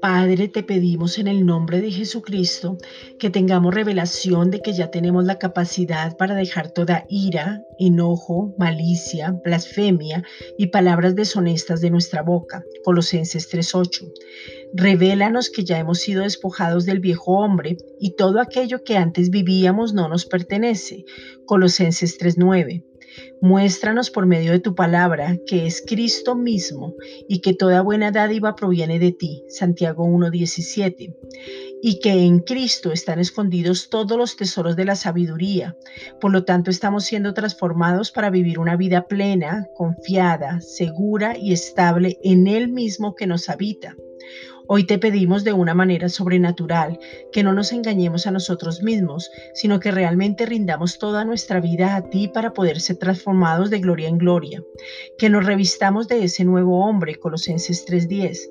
Padre, te pedimos en el nombre de Jesucristo que tengamos revelación de que ya tenemos la capacidad para dejar toda ira, enojo, malicia, blasfemia y palabras deshonestas de nuestra boca. Colosenses 3:8. Revélanos que ya hemos sido despojados del viejo hombre y todo aquello que antes vivíamos no nos pertenece. Colosenses 3:9. Muéstranos por medio de tu palabra que es Cristo mismo y que toda buena dádiva proviene de ti. Santiago 1.17. Y que en Cristo están escondidos todos los tesoros de la sabiduría. Por lo tanto, estamos siendo transformados para vivir una vida plena, confiada, segura y estable en Él mismo que nos habita. Hoy te pedimos de una manera sobrenatural que no nos engañemos a nosotros mismos, sino que realmente rindamos toda nuestra vida a ti para poder ser transformados de gloria en gloria, que nos revistamos de ese nuevo hombre, Colosenses 3:10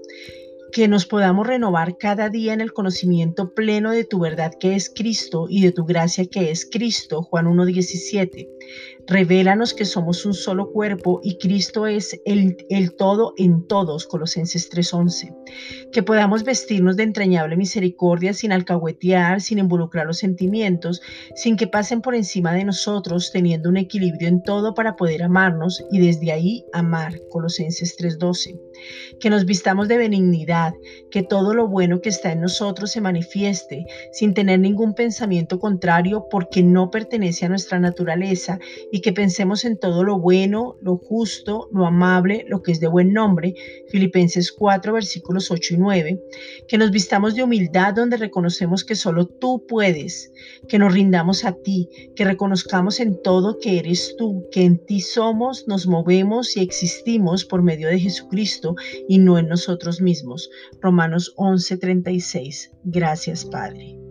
que nos podamos renovar cada día en el conocimiento pleno de tu verdad que es Cristo y de tu gracia que es Cristo, Juan 1.17. Revélanos que somos un solo cuerpo y Cristo es el, el todo en todos, Colosenses 3:11. Que podamos vestirnos de entrañable misericordia sin alcahuetear, sin involucrar los sentimientos, sin que pasen por encima de nosotros, teniendo un equilibrio en todo para poder amarnos y desde ahí amar, Colosenses 3:12. Que nos vistamos de benignidad, que todo lo bueno que está en nosotros se manifieste, sin tener ningún pensamiento contrario porque no pertenece a nuestra naturaleza y que pensemos en todo lo bueno, lo justo, lo amable, lo que es de buen nombre, Filipenses 4, versículos 8 y 9, que nos vistamos de humildad donde reconocemos que solo tú puedes, que nos rindamos a ti, que reconozcamos en todo que eres tú, que en ti somos, nos movemos y existimos por medio de Jesucristo y no en nosotros mismos. Romanos 11, 36. Gracias, Padre.